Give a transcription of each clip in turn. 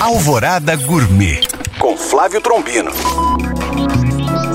Alvorada Gourmet com Flávio Trombino.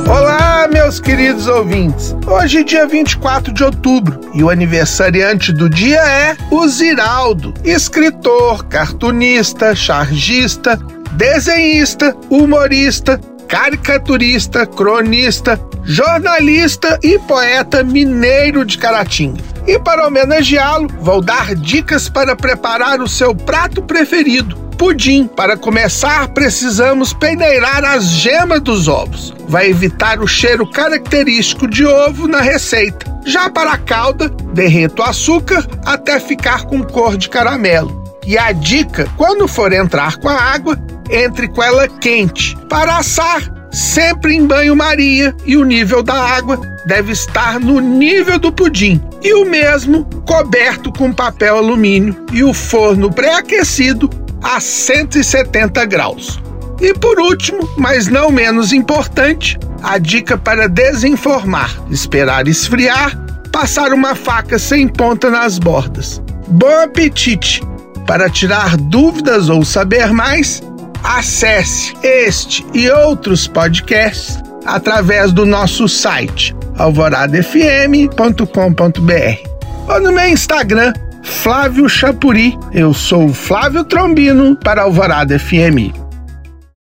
Olá, meus queridos ouvintes. Hoje é dia 24 de outubro e o aniversariante do dia é o Ziraldo, escritor, cartunista, chargista, desenhista, humorista, caricaturista, cronista, jornalista e poeta mineiro de Caratinga. E para homenageá-lo, vou dar dicas para preparar o seu prato preferido. Pudim. Para começar, precisamos peneirar as gemas dos ovos. Vai evitar o cheiro característico de ovo na receita. Já para a calda, derreta o açúcar até ficar com cor de caramelo. E a dica: quando for entrar com a água, entre com ela quente. Para assar, sempre em banho-maria e o nível da água deve estar no nível do pudim. E o mesmo coberto com papel alumínio e o forno pré-aquecido a 170 graus. E por último, mas não menos importante, a dica para desenformar: esperar esfriar, passar uma faca sem ponta nas bordas. Bom apetite! Para tirar dúvidas ou saber mais, Acesse este e outros podcasts através do nosso site alvoradafm.com.br ou no meu Instagram Flávio Chapuri. Eu sou Flávio Trombino para Alvorada FM.